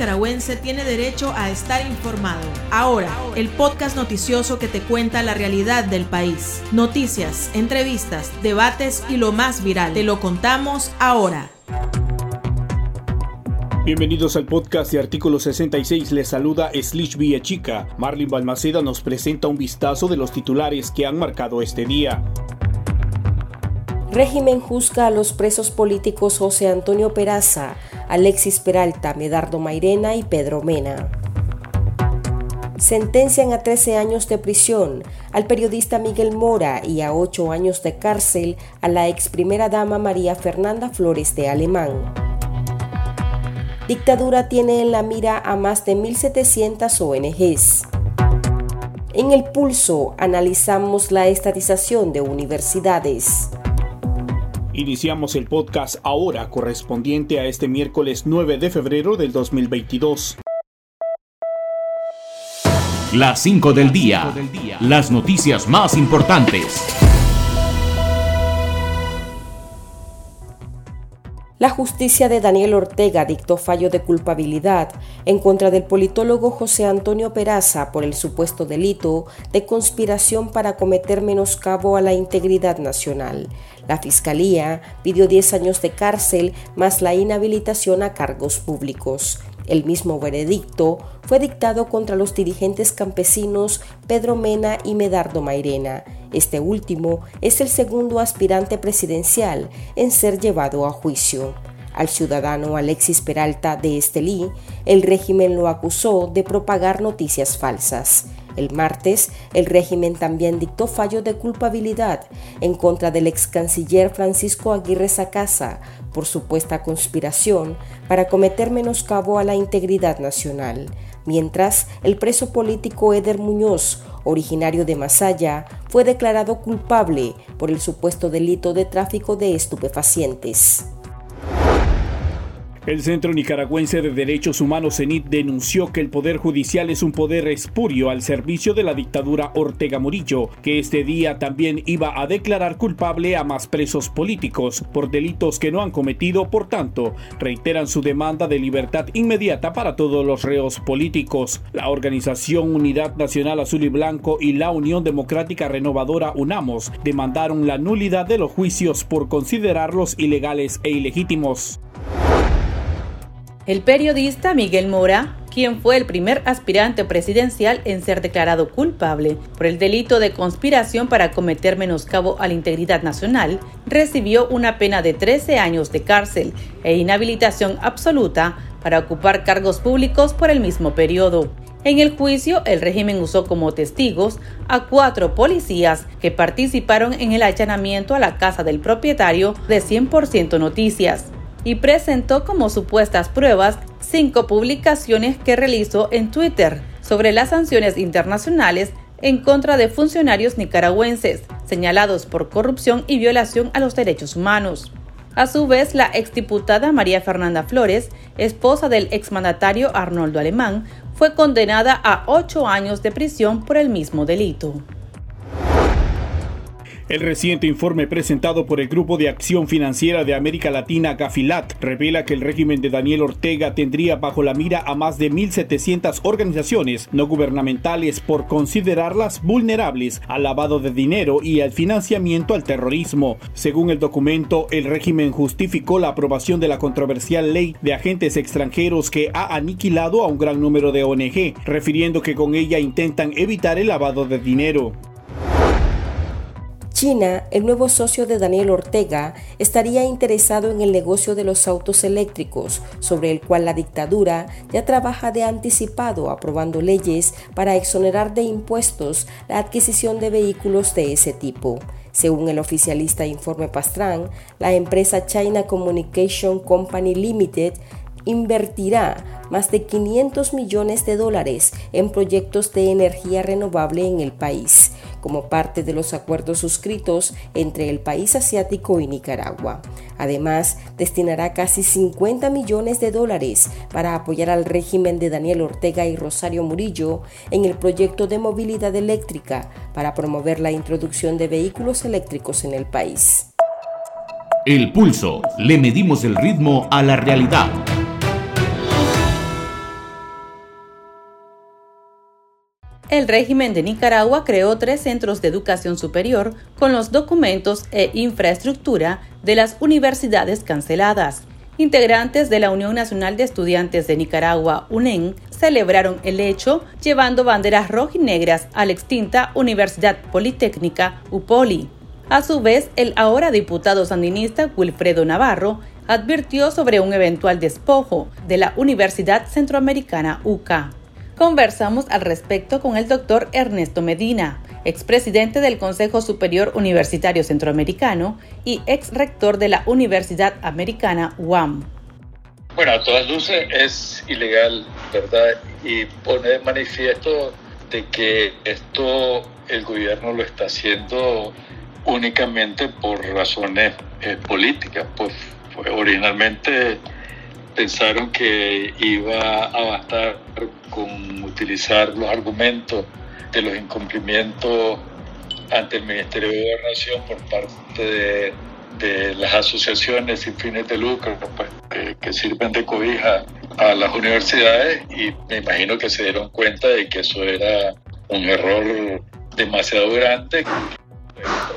nicaragüense tiene derecho a estar informado. Ahora, el podcast noticioso que te cuenta la realidad del país. Noticias, entrevistas, debates y lo más viral. Te lo contamos ahora. Bienvenidos al podcast de Artículo 66. Les saluda Slish Chica. Marlin Balmaceda nos presenta un vistazo de los titulares que han marcado este día. Régimen juzga a los presos políticos José Antonio Peraza, Alexis Peralta, Medardo Mairena y Pedro Mena. Sentencian a 13 años de prisión al periodista Miguel Mora y a 8 años de cárcel a la ex primera dama María Fernanda Flores de Alemán. Dictadura tiene en la mira a más de 1.700 ONGs. En el pulso analizamos la estatización de universidades. Iniciamos el podcast ahora correspondiente a este miércoles 9 de febrero del 2022. Las 5 del día. Las noticias más importantes. La justicia de Daniel Ortega dictó fallo de culpabilidad en contra del politólogo José Antonio Peraza por el supuesto delito de conspiración para cometer menoscabo a la integridad nacional. La Fiscalía pidió 10 años de cárcel más la inhabilitación a cargos públicos. El mismo veredicto fue dictado contra los dirigentes campesinos Pedro Mena y Medardo Mairena. Este último es el segundo aspirante presidencial en ser llevado a juicio. Al ciudadano Alexis Peralta de Estelí, el régimen lo acusó de propagar noticias falsas. El martes, el régimen también dictó fallo de culpabilidad en contra del ex canciller Francisco Aguirre Sacasa por supuesta conspiración para cometer menoscabo a la integridad nacional, mientras el preso político Eder Muñoz, originario de Masaya, fue declarado culpable por el supuesto delito de tráfico de estupefacientes. El Centro Nicaragüense de Derechos Humanos CENIT denunció que el Poder Judicial es un poder espurio al servicio de la dictadura Ortega Murillo, que este día también iba a declarar culpable a más presos políticos por delitos que no han cometido, por tanto, reiteran su demanda de libertad inmediata para todos los reos políticos. La organización Unidad Nacional Azul y Blanco y la Unión Democrática Renovadora UNAMOS demandaron la nulidad de los juicios por considerarlos ilegales e ilegítimos. El periodista Miguel Mora, quien fue el primer aspirante presidencial en ser declarado culpable por el delito de conspiración para cometer menoscabo a la integridad nacional, recibió una pena de 13 años de cárcel e inhabilitación absoluta para ocupar cargos públicos por el mismo periodo. En el juicio, el régimen usó como testigos a cuatro policías que participaron en el allanamiento a la casa del propietario de 100% Noticias y presentó como supuestas pruebas cinco publicaciones que realizó en Twitter sobre las sanciones internacionales en contra de funcionarios nicaragüenses señalados por corrupción y violación a los derechos humanos. A su vez, la exdiputada María Fernanda Flores, esposa del exmandatario Arnoldo Alemán, fue condenada a ocho años de prisión por el mismo delito. El reciente informe presentado por el Grupo de Acción Financiera de América Latina, Gafilat, revela que el régimen de Daniel Ortega tendría bajo la mira a más de 1.700 organizaciones no gubernamentales por considerarlas vulnerables al lavado de dinero y al financiamiento al terrorismo. Según el documento, el régimen justificó la aprobación de la controversial ley de agentes extranjeros que ha aniquilado a un gran número de ONG, refiriendo que con ella intentan evitar el lavado de dinero. China, el nuevo socio de Daniel Ortega, estaría interesado en el negocio de los autos eléctricos, sobre el cual la dictadura ya trabaja de anticipado aprobando leyes para exonerar de impuestos la adquisición de vehículos de ese tipo. Según el oficialista Informe Pastrán, la empresa China Communication Company Limited invertirá más de 500 millones de dólares en proyectos de energía renovable en el país, como parte de los acuerdos suscritos entre el país asiático y Nicaragua. Además, destinará casi 50 millones de dólares para apoyar al régimen de Daniel Ortega y Rosario Murillo en el proyecto de movilidad eléctrica para promover la introducción de vehículos eléctricos en el país. El pulso. Le medimos el ritmo a la realidad. El régimen de Nicaragua creó tres centros de educación superior con los documentos e infraestructura de las universidades canceladas. Integrantes de la Unión Nacional de Estudiantes de Nicaragua, UNEN, celebraron el hecho llevando banderas rojinegras a la extinta Universidad Politécnica UPOLI. A su vez, el ahora diputado sandinista Wilfredo Navarro advirtió sobre un eventual despojo de la Universidad Centroamericana UCA. Conversamos al respecto con el doctor Ernesto Medina, expresidente del Consejo Superior Universitario Centroamericano y ex rector de la Universidad Americana UAM. Bueno, a todas luces es ilegal, ¿verdad? Y pone manifiesto de que esto el gobierno lo está haciendo únicamente por razones eh, políticas. Pues, originalmente pensaron que iba a bastar con utilizar los argumentos de los incumplimientos ante el Ministerio de Gobernación por parte de, las asociaciones sin fines de lucro pues, que, sirven de cobija a las universidades y me imagino que se dieron cuenta de que eso era un error demasiado grande.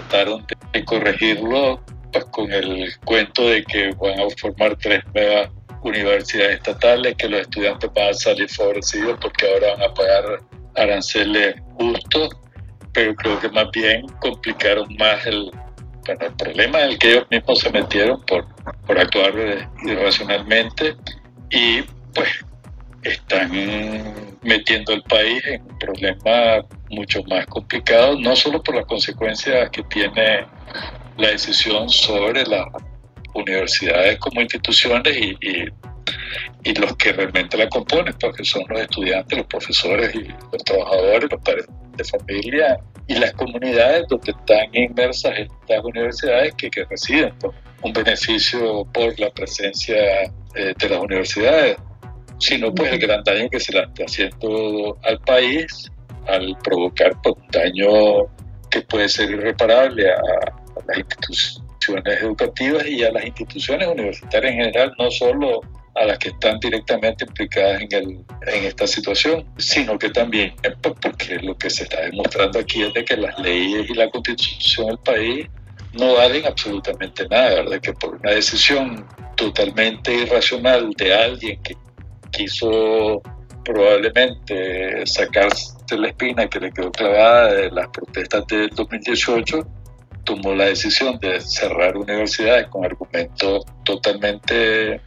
Trataron de corregirlo pues, con el cuento de que van a formar tres nuevas universidades estatales, que los estudiantes van a salir favorecidos porque ahora van a pagar aranceles justos, pero creo que más bien complicaron más el, el problema en el que ellos mismos se metieron por, por actuar irracionalmente y pues están metiendo al país en un problema mucho más complicado, no solo por las consecuencias que tiene la decisión sobre las universidades como instituciones y, y, y, los que realmente la componen, porque son los estudiantes, los profesores y los trabajadores, los padres de familia y las comunidades donde están inmersas estas universidades que, que reciben pues, un beneficio por la presencia eh, de las universidades, sino pues el gran daño que se le está haciendo al país al provocar pues, un daño que puede ser irreparable a, a las instituciones educativas y a las instituciones universitarias en general, no solo a las que están directamente implicadas en, el, en esta situación, sino que también pues, porque lo que se está demostrando aquí es de que las leyes y la constitución del país no valen absolutamente nada, ¿verdad? Que por una decisión totalmente irracional de alguien que quiso probablemente sacarse la espina que le quedó clavada de las protestas del 2018, tomó la decisión de cerrar universidades con argumentos totalmente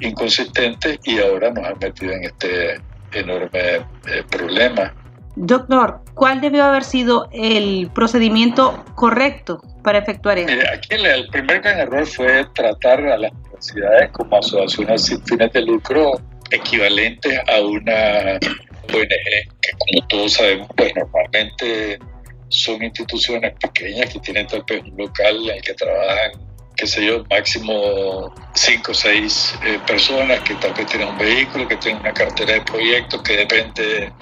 inconsistentes y ahora nos han metido en este enorme eh, problema. Doctor, ¿cuál debió haber sido el procedimiento correcto para efectuar esto? aquí el, primer gran error fue tratar a las universidades como asociaciones sin fines de lucro equivalentes a una ONG, que como todos sabemos, pues normalmente son instituciones pequeñas que tienen tal vez un local en el que trabajan, qué sé yo, máximo cinco o seis eh, personas que tal vez tienen un vehículo, que tienen una cartera de proyectos que depende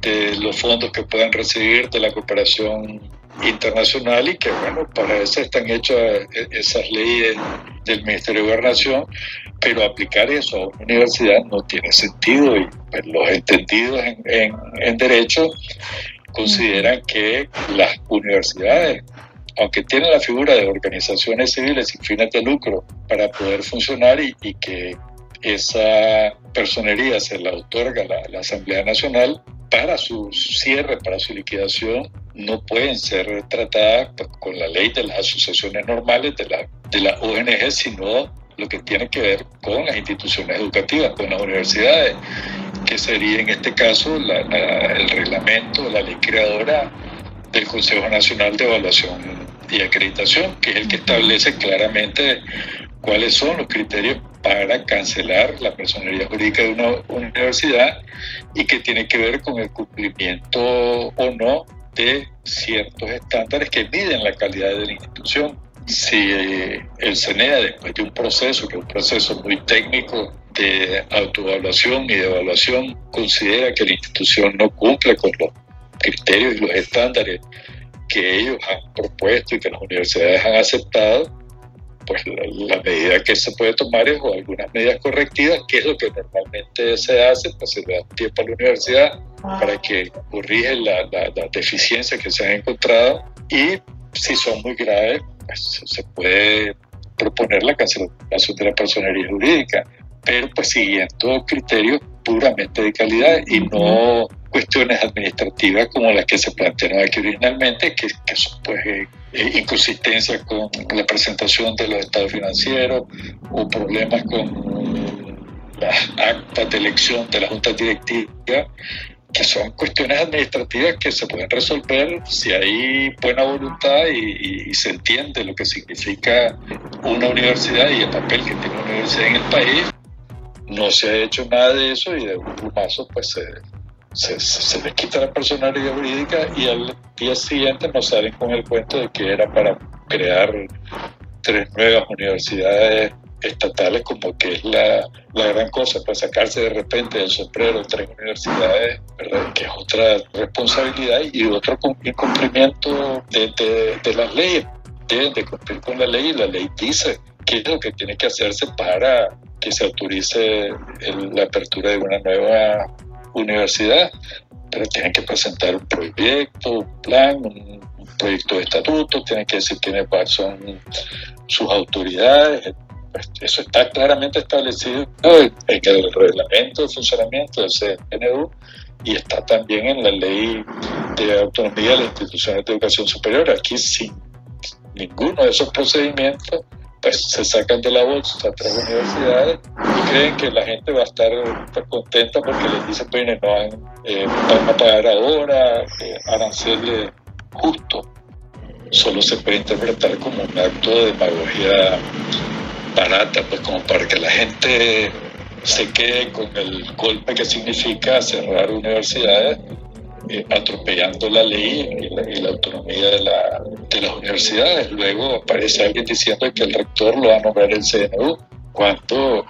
de los fondos que puedan recibir de la cooperación internacional y que, bueno, para eso están hechas eh, esas leyes del Ministerio de Gobernación, pero aplicar eso a una universidad no tiene sentido y pues, los entendidos en, en, en derecho consideran que las universidades, aunque tienen la figura de organizaciones civiles sin fines de lucro para poder funcionar y, que esa personería se la otorga la, la Asamblea Nacional, para su cierre, para su liquidación, no pueden ser tratadas pues, con la ley de las asociaciones normales de la, de la ONG, sino lo que tiene que ver con las instituciones educativas, con las universidades que sería en este caso el reglamento, la ley creadora del Consejo Nacional de Evaluación y Acreditación, que es el que establece claramente cuáles son los criterios para cancelar la personería jurídica de una universidad y que tiene que ver con el cumplimiento o no de ciertos estándares que miden la calidad de la institución. Si el CENEA, después de un proceso, que es un proceso muy técnico, de autoevaluación y de evaluación considera que la institución no cumple con los criterios y los estándares que ellos han propuesto y que las universidades han aceptado, pues la, medida que se puede tomar es o algunas medidas correctivas, que es lo que normalmente se hace, pues se da tiempo a la universidad para que corrige las la, deficiencias que se han encontrado y si son muy graves, pues se puede proponer la cancelación de la personería jurídica, pero pues siguiendo criterios puramente de calidad y no cuestiones administrativas como las que se plantearon aquí originalmente, que, son pues eh, eh, inconsistencias con la presentación de los estados financieros o problemas con las actas de elección de la junta directiva, que son cuestiones administrativas que se pueden resolver si hay buena voluntad y, se entiende lo que significa una universidad y el papel que tiene una universidad en el país. No se ha hecho nada de eso y de un plumazo pues se se, se, quita la personalidad jurídica y al día siguiente nos salen con el cuento de que era para crear tres nuevas universidades estatales como que es la, la gran cosa, para sacarse de repente del sombrero tres universidades, que es otra responsabilidad y otro incumplimiento de, de, de las leyes. Deben de cumplir con la ley y la ley dice qué es lo que tiene que hacerse para que se autorice la apertura de una nueva universidad, pero tienen que presentar un proyecto, un plan, un, proyecto de estatuto, tienen que decir quiénes son sus autoridades. Pues, eso está claramente establecido en el reglamento de funcionamiento del CNU y está también en la ley de autonomía de las instituciones de educación superior. Aquí sin ninguno de esos procedimientos pues, se sacan de la bolsa a tres universidades y creen que la gente va a estar pues, contenta porque les dicen, bueno, no van, eh, a pagar ahora, eh, aranceles justo. Solo se puede interpretar como un acto de demagogia barata, pues como para que la gente se quede con el golpe que significa cerrar universidades eh, atropellando la ley y la, autonomía de, la, de, las universidades. Luego aparece alguien diciendo que el rector lo va a nombrar el CNU, cuando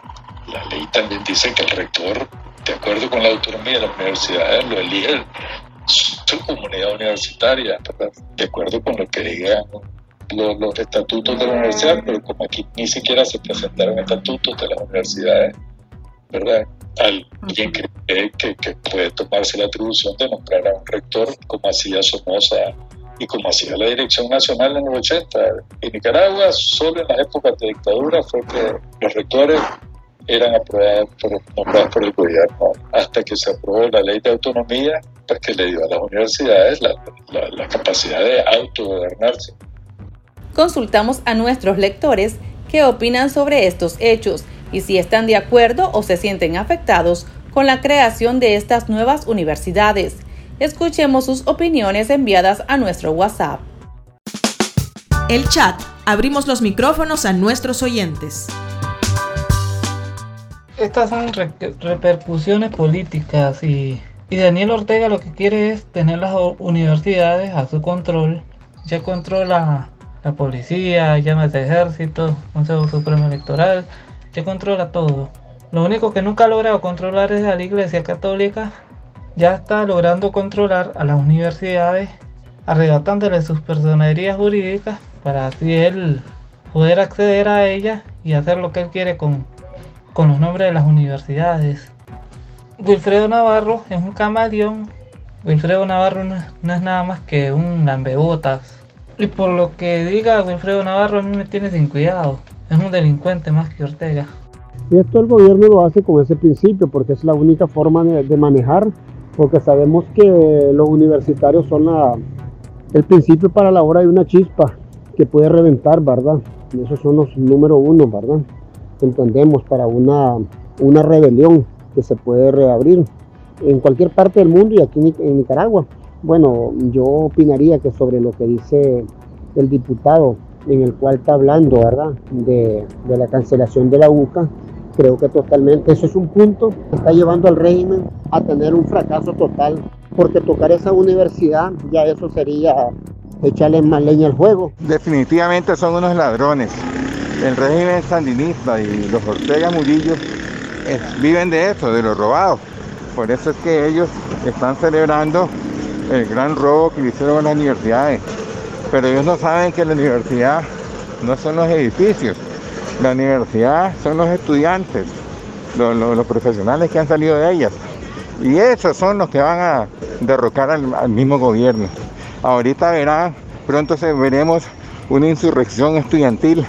la ley también dice que el rector, de acuerdo con la autonomía de las universidades, lo elige su comunidad universitaria, de acuerdo con lo que digan los, los, estatutos de la universidad, pero como aquí ni siquiera se presentaron estatutos de las universidades, ¿verdad? alguien cree que, que, puede tomarse la atribución de nombrar a un rector como hacía Somoza y como hacía la Dirección Nacional en los 80. En Nicaragua, solo en las épocas de dictadura fue que los rectores eran aprobados por, nombrados por el gobierno, hasta que se aprobó la ley de autonomía, pues que le dio a las universidades la, la, la capacidad de autogobernarse. Consultamos a nuestros lectores qué opinan sobre estos hechos y si están de acuerdo o se sienten afectados con la creación de estas nuevas universidades. Escuchemos sus opiniones enviadas a nuestro WhatsApp. El chat. Abrimos los micrófonos a nuestros oyentes. Estas son repercusiones políticas y, y Daniel Ortega lo que quiere es tener las universidades a su control. Ya controla la policía, llamas de ejército, Consejo Supremo Electoral, controla todo. Lo único que nunca ha logrado controlar es a la Iglesia Católica. Ya está logrando controlar a las universidades, arrebatándole sus personerías jurídicas para así él poder acceder a ellas y hacer lo que él quiere con, con los nombres de las universidades. Wilfredo Navarro es un camaleón. Wilfredo Navarro no, no es nada más que un lambebotas. Y por lo que diga Wilfredo Navarro, a mí me tiene sin cuidado. Es un delincuente más que Ortega. Y esto el gobierno lo hace con ese principio, porque es la única forma de, manejar, porque sabemos que los universitarios son la, el principio para la hora de una chispa que puede reventar, ¿verdad? Esos son los número uno, ¿verdad? Entendemos para una, una rebelión que se puede reabrir en cualquier parte del mundo y aquí en Nicaragua. Bueno, yo opinaría que sobre lo que dice el diputado en el cual está hablando, ¿verdad? De, la cancelación de la UCA. Creo que totalmente eso es un punto que está llevando al régimen a tener un fracaso total, porque tocar esa universidad ya eso sería echarle más leña al juego. Definitivamente son unos ladrones. El régimen sandinista y los Ortega Murillo viven de eso, de los robados. Por eso es que ellos están celebrando el gran robo que hicieron a las universidades pero ellos no saben que la universidad no son los edificios. La universidad son los estudiantes, los, profesionales que han salido de ellas. Y esos son los que van a derrocar al, mismo gobierno. Ahorita verán, pronto veremos una insurrección estudiantil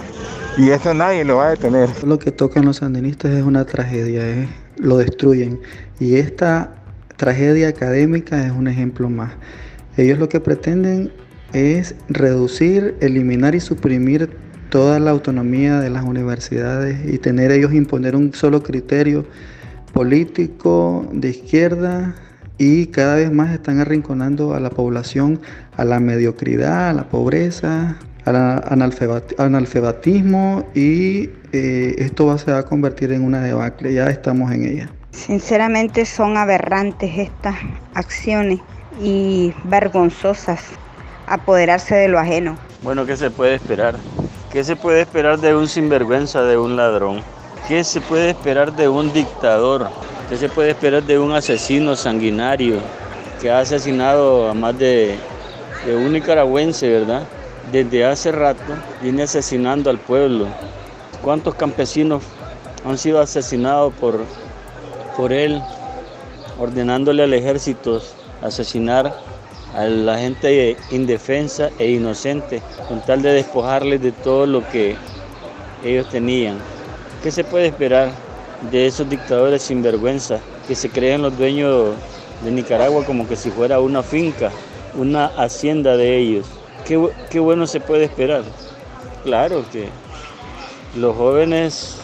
y eso nadie lo va a detener. Lo que tocan los sandinistas es una tragedia, lo destruyen. Y esta tragedia académica es un ejemplo más. Ellos lo que pretenden es reducir, eliminar y suprimir toda la autonomía de las universidades y tener ellos imponer un solo criterio político de izquierda y cada vez más están arrinconando a la población a la mediocridad, a la pobreza, al analfabetismo y eh, esto va, se va a convertir en una debacle, ya estamos en ella. Sinceramente son aberrantes estas acciones y vergonzosas apoderarse de lo ajeno. Bueno, ¿qué se puede esperar? ¿Qué se puede esperar de un sinvergüenza, de un ladrón? ¿Qué se puede esperar de un dictador? ¿Qué se puede esperar de un asesino sanguinario que ha asesinado a más de, de un nicaragüense, verdad? Desde hace rato viene asesinando al pueblo. ¿Cuántos campesinos han sido asesinados por, por él, ordenándole al ejército asesinar a la gente indefensa e inocente, con tal de despojarles de todo lo que ellos tenían. ¿Qué se puede esperar de esos dictadores sin vergüenza que se creen los dueños de Nicaragua como que si fuera una finca, una hacienda de ellos? ¿Qué, qué bueno se puede esperar? Claro que los jóvenes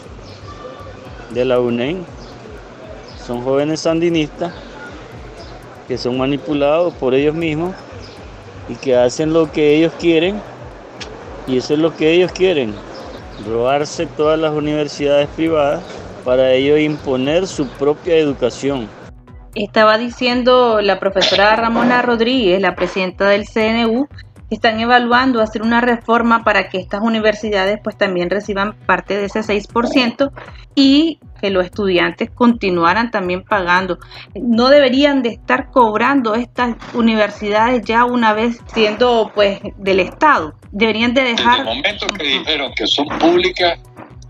de la UNEN son jóvenes sandinistas que son manipulados por ellos mismos y que hacen lo que ellos quieren y eso es lo que ellos quieren, robarse todas las universidades privadas para ellos imponer su propia educación. Estaba diciendo la profesora Ramona Rodríguez, la presidenta del CNU, están evaluando hacer una reforma para que estas universidades pues también reciban parte de ese 6% y que los estudiantes continuaran también pagando. No deberían de estar cobrando estas universidades ya una vez siendo pues del Estado. Deberían de dejar... En el momento que dijeron que son públicas,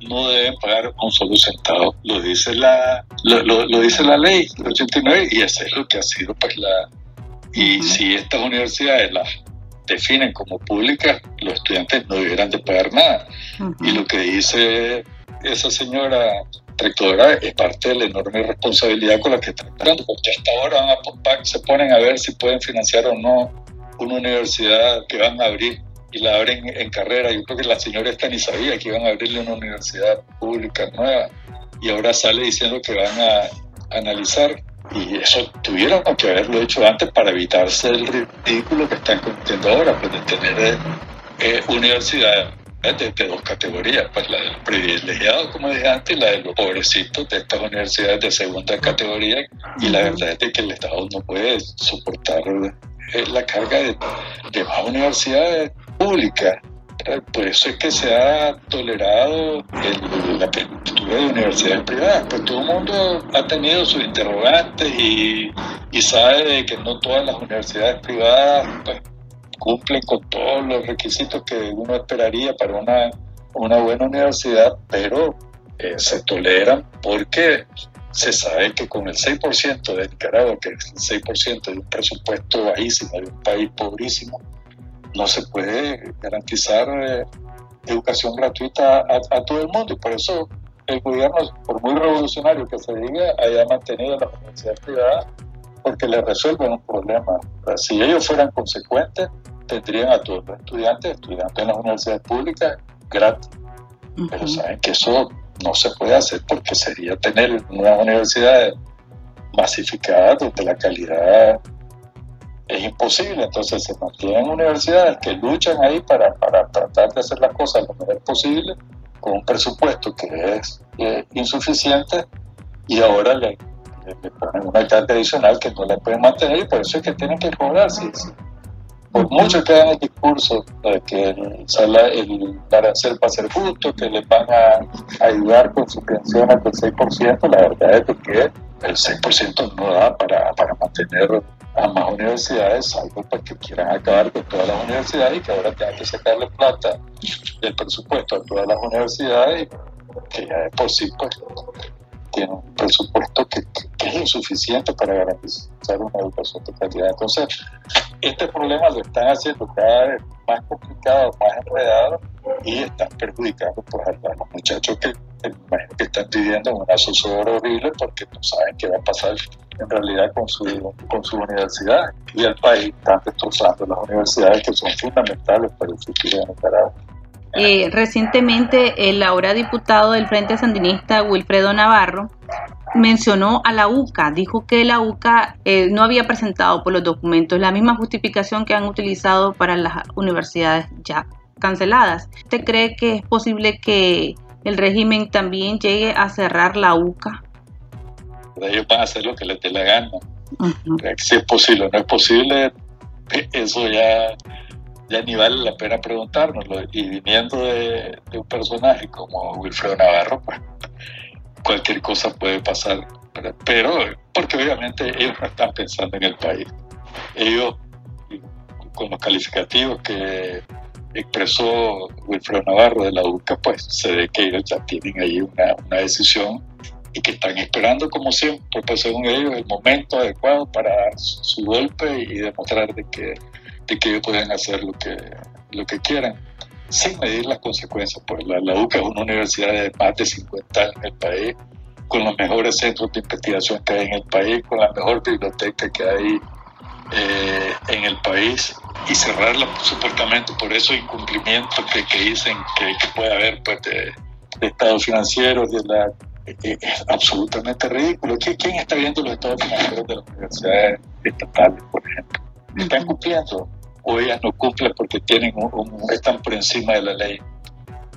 no deben pagar un solo centavo. Lo dice la, lo, dice la ley 89 y eso es lo que ha sido pues la... Y si estas universidades las definen como públicas, los estudiantes no deberán de pagar nada. Y lo que dice esa señora rectora es parte de la enorme responsabilidad con la que están entrando, porque hasta ahora se ponen a ver si pueden financiar o no una universidad que van a abrir y la abren en carrera. Yo creo que la señora esta ni sabía que iban a abrirle una universidad pública nueva y ahora sale diciendo que van a analizar y eso tuvieron que haberlo hecho antes para evitarse el ridículo que están cometiendo ahora, pues de tener eh, eh, universidades de, dos categorías, pues la de los privilegiados, como dije antes, y la de los pobrecitos de estas universidades de segunda categoría. Y la verdad es que el Estado no puede soportar eh, la carga de, de más universidades públicas por eso es que se ha tolerado la apertura de universidades privadas, pues todo el mundo ha tenido sus interrogantes y, sabe que no todas las universidades privadas pues, cumplen con todos los requisitos que uno esperaría para una, una buena universidad, pero eh, se toleran porque se sabe que con el 6% de Nicaragua, que es el 6% de un presupuesto bajísimo de un país pobrísimo, no se puede garantizar eh, educación gratuita a, todo el mundo y por eso el gobierno, por muy revolucionario que se diga, haya mantenido las universidades privadas porque le resuelven un problema. Si ellos fueran consecuentes, tendrían a todos los estudiantes, estudiantes en las universidades públicas, gratis. Pero saben que eso no se puede hacer porque sería tener unas universidades masificadas donde la calidad es imposible. Entonces se mantienen universidades que luchan ahí para, para tratar de hacer las cosas lo mejor posible con un presupuesto que es eh, insuficiente y ahora le, ponen una carga adicional que no la pueden mantener y por eso es que tienen que cobrar. Por mucho que hagan el discurso de que el, el arancel va a ser justo, que les van a ayudar con su pensión al 6%, la verdad es que el 6% no da para, para mantener a más universidades, algo para que quieran acabar con todas las universidades y que ahora tengan que sacarle plata del presupuesto a todas las universidades, que ya de por sí pues, tiene un presupuesto que, es insuficiente para garantizar una educación de calidad. Entonces, este problema lo están haciendo cada vez más complicado, más enredado y están perjudicando pues, a los muchachos que, que están viviendo una zozobra horrible porque no saben qué va a pasar en realidad con su, con su universidad y el país están destrozando las universidades que son fundamentales para el futuro de Nicaragua. Eh, recientemente, el ahora diputado del Frente Sandinista, Wilfredo Navarro, mencionó a la UCA, dijo que la UCA eh, no había presentado por los documentos la misma justificación que han utilizado para las universidades ya canceladas. ¿Usted cree que es posible que el régimen también llegue a cerrar la UCA? Ellos van a hacer lo que les dé la gana. Si es posible o no es posible, eso ya ya ni vale la pena preguntárnoslo. Y viniendo de, un personaje como Wilfredo Navarro, pues cualquier cosa puede pasar. Pero, porque obviamente ellos no están pensando en el país. Ellos, con los calificativos que expresó Wilfredo Navarro de la UCA, pues se ve que ellos ya tienen ahí una, una decisión y que están esperando, como siempre, pues según ellos, el momento adecuado para su golpe y demostrar de que de que ellos pueden hacer lo que, lo que quieran sin medir las consecuencias. Pues la, la UCA es una universidad de más de 50 años en el país, con los mejores centros de investigación que hay en el país, con la mejor biblioteca que hay eh, en el país y cerrarla supuestamente por esos incumplimientos que, que dicen que, puede haber pues, de, estados financieros, de la, eh, es absolutamente ridículo. ¿Quién está viendo los estados financieros de las universidades estatales, por ejemplo? están cumpliendo o ellas no cumplen porque tienen un, están por encima de la ley.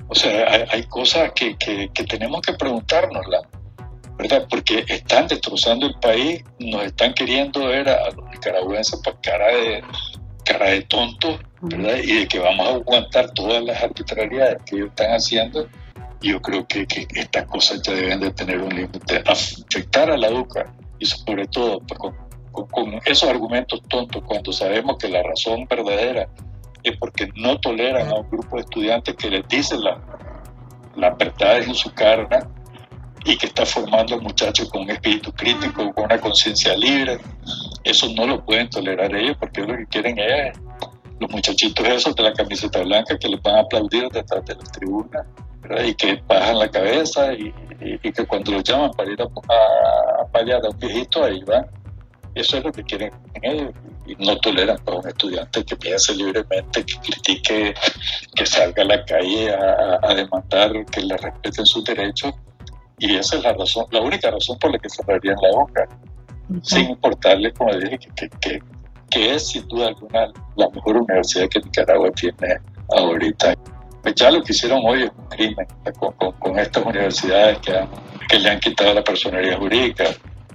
O sea, hay, cosas que, que, tenemos que preguntárnosla, ¿verdad? Porque están destrozando el país, nos están queriendo ver a, los nicaragüenses por cara de, cara de tontos, ¿verdad? Y de que vamos a aguantar todas las arbitrariedades que ellos están haciendo. Yo creo que, que estas cosas ya deben de tener un límite. Afectar a la UCA y sobre todo pues, con con, esos argumentos tontos cuando sabemos que la razón verdadera es porque no toleran a un grupo de estudiantes que les dicen las la verdades en su cara y que está formando a muchachos con un espíritu crítico, con una conciencia libre. Eso no lo pueden tolerar ellos porque lo que quieren es los muchachitos esos de la camiseta blanca que les van a aplaudir detrás de las tribunas y que bajan la cabeza y, que cuando los llaman para ir a, a, a a un viejito, ahí van eso es lo que quieren ellos y no toleran a un estudiante que piense libremente, que critique, que salga a la calle a, demandar que le respeten sus derechos. Y esa es la razón, la única razón por la que cerrarían la boca, sin importarle, como dije, que, que, que, es sin duda alguna la mejor universidad que Nicaragua tiene ahorita. Pues ya lo que hicieron hoy es un crimen con, con, estas universidades que, que le han quitado la personería jurídica,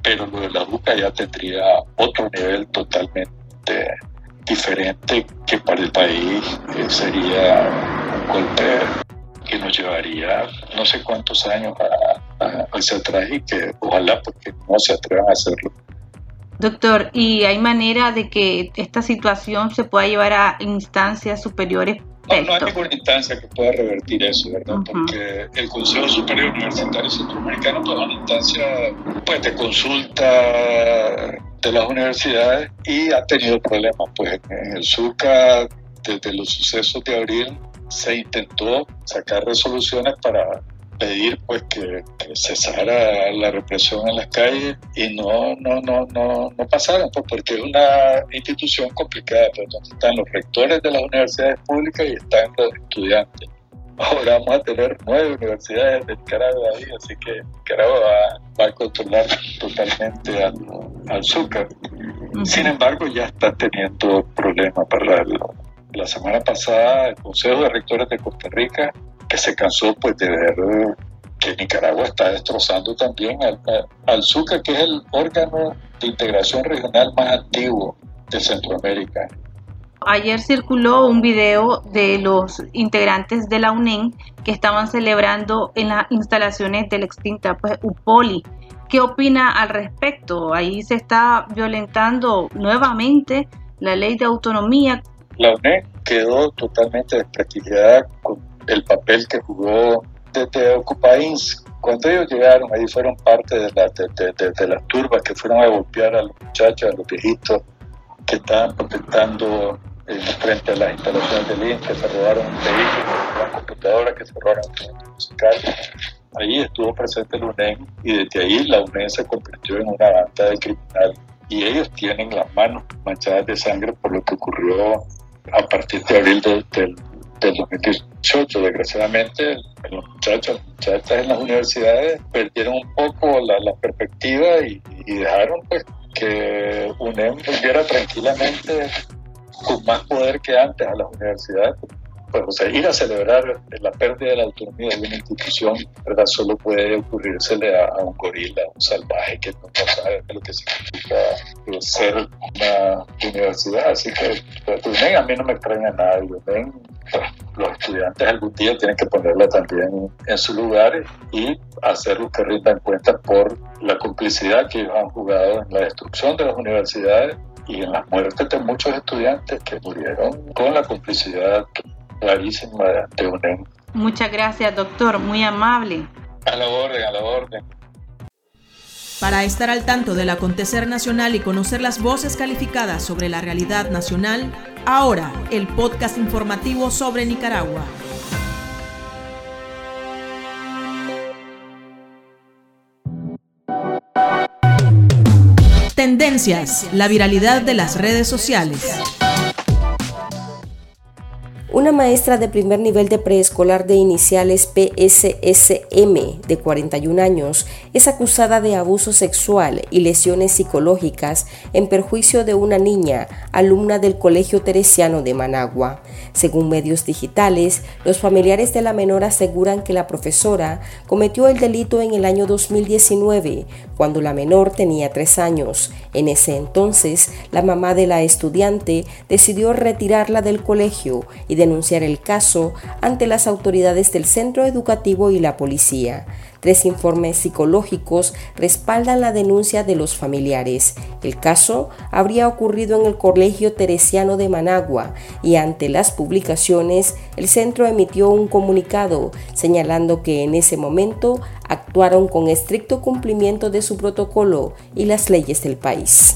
pero lo de la UCA ya tendría otro nivel totalmente diferente que para el país eh, sería un golpe que nos llevaría no sé cuántos años hacia atrás y que ojalá porque no se atrevan a hacerlo. Doctor, ¿y hay manera de que esta situación se pueda llevar a instancias superiores no, no, hay ninguna instancia que pueda revertir eso, ¿verdad? Porque el Consejo Superior Universitario Centroamericano es una instancia pues, de consulta de las universidades y ha tenido problemas. Pues en el SUCA, desde los sucesos de abril, se intentó sacar resoluciones para pedir pues que, cesara la represión en las calles y no no no no no pasaron pues, porque es una institución complicada pues, donde están los rectores de las universidades públicas y están los estudiantes. Ahora vamos a tener nueve universidades de Nicaragua ahí así que Nicaragua va, a controlar totalmente al, al azúcar sin embargo ya está teniendo problemas para la, la semana pasada el Consejo de Rectores de Costa Rica que se cansó pues de ver que Nicaragua está destrozando también al, al SUCA, que es el órgano de integración regional más antiguo de Centroamérica. Ayer circuló un video de los integrantes de la UNEN que estaban celebrando en las instalaciones de la extinta pues, UPOLI ¿Qué opina al respecto? Ahí se está violentando nuevamente la ley de autonomía. La UNED quedó totalmente desprestigiada con el papel que jugó desde Ocupains. Cuando ellos llegaron, ahí fueron parte de, de, las turbas que fueron a golpear a los muchachos, a los viejitos que estaban protestando en frente a las instalaciones del INS, que se robaron un vehículo, una computadora, que se robaron un musical. Ahí estuvo presente la UNEM y desde ahí la UNEM se convirtió en una banda de criminales y ellos tienen las manos manchadas de sangre por lo que ocurrió a partir de abril del, del, 2018. Desgraciadamente, los muchachos, muchachas en las universidades perdieron un poco la, perspectiva y, y, dejaron pues que UNEM volviera tranquilamente con más poder que antes a las universidades. Pues, o sea, ir a celebrar la pérdida de la autonomía de una institución, ¿verdad? Solo puede ocurrírsele a, un gorila, a un salvaje que no, sabe lo que significa eh, ser una universidad. Así que, pues, a mí no me extraña nada. Ven, pues, los estudiantes algún día tienen que ponerla también en su lugar y hacer lo que rindan cuenta por la complicidad que ellos han jugado en la destrucción de las universidades y en las muertes de muchos estudiantes que murieron con la complicidad clarísima de UNEM. Muchas gracias, doctor, muy amable. A la orden, a la orden. Para estar al tanto del acontecer nacional y conocer las voces calificadas sobre la realidad nacional, ahora el podcast informativo sobre Nicaragua. Tendencias, la viralidad de las redes sociales. Una maestra de primer nivel de preescolar de iniciales PSSM de 41 años es acusada de abuso sexual y lesiones psicológicas en perjuicio de una niña, alumna del Colegio Teresiano de Managua. Según medios digitales, los familiares de la menor aseguran que la profesora cometió el delito en el año 2019, cuando la menor tenía tres años. En ese entonces, la mamá de la estudiante decidió retirarla del colegio y denunciar el caso ante las autoridades del centro educativo y la policía. Tres informes psicológicos respaldan la denuncia de los familiares. El caso habría ocurrido en el Colegio Teresiano de Managua y ante las publicaciones el centro emitió un comunicado señalando que en ese momento actuaron con estricto cumplimiento de su protocolo y las leyes del país.